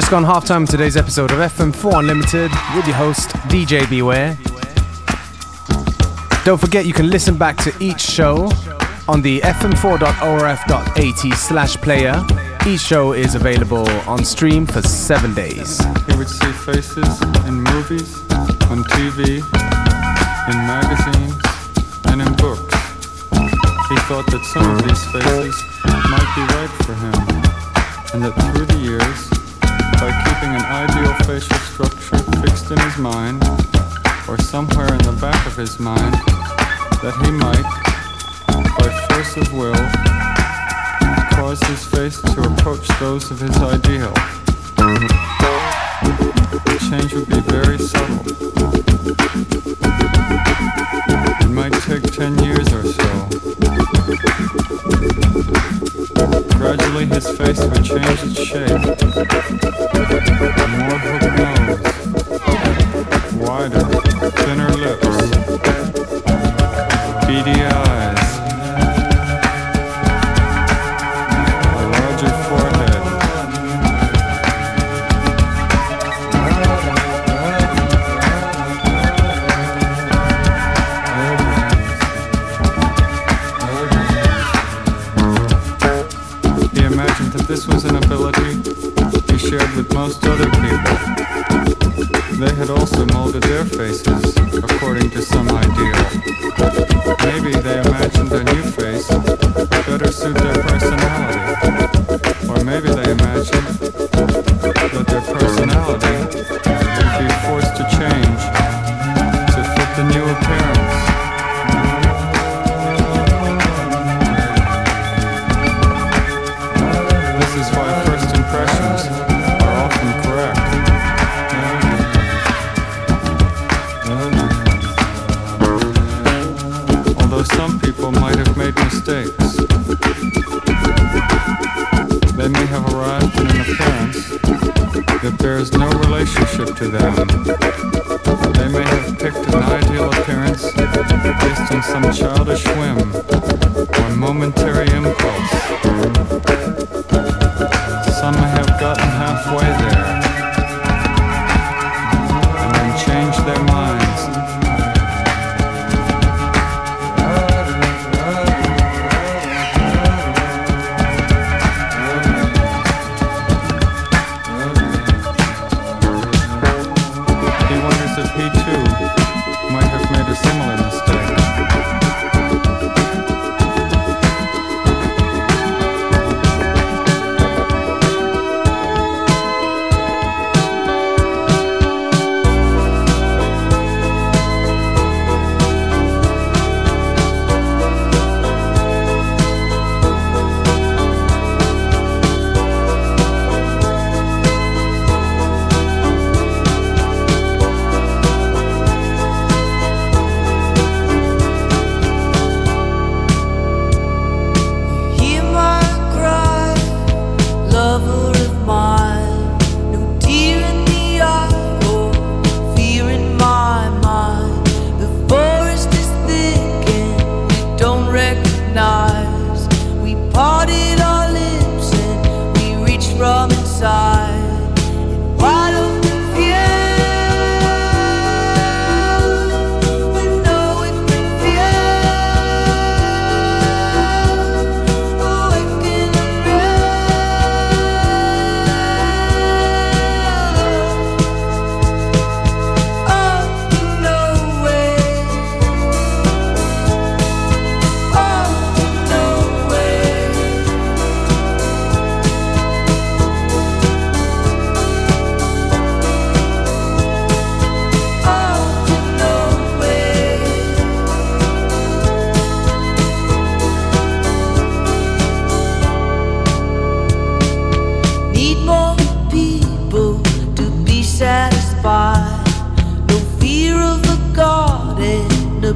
Just gone half time today's episode of FM4 Unlimited with your host, DJ Beware. Don't forget you can listen back to each show on the fm4.orf.at slash player. Each show is available on stream for seven days. He would see faces in movies, on TV, in magazines, and in books. He thought that some of these faces might be right for him, and that through the years, by keeping an ideal facial structure fixed in his mind, or somewhere in the back of his mind, that he might, by force of will, cause his face to approach those of his ideal. The change would be very subtle. It might take 10 years or so. Gradually his face would change its shape. More hook nose, wider,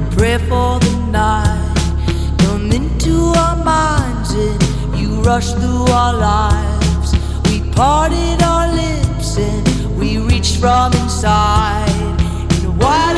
and prayer for the night. Come into our minds and you rush through our lives. We parted our lips and we reached from inside. In a wide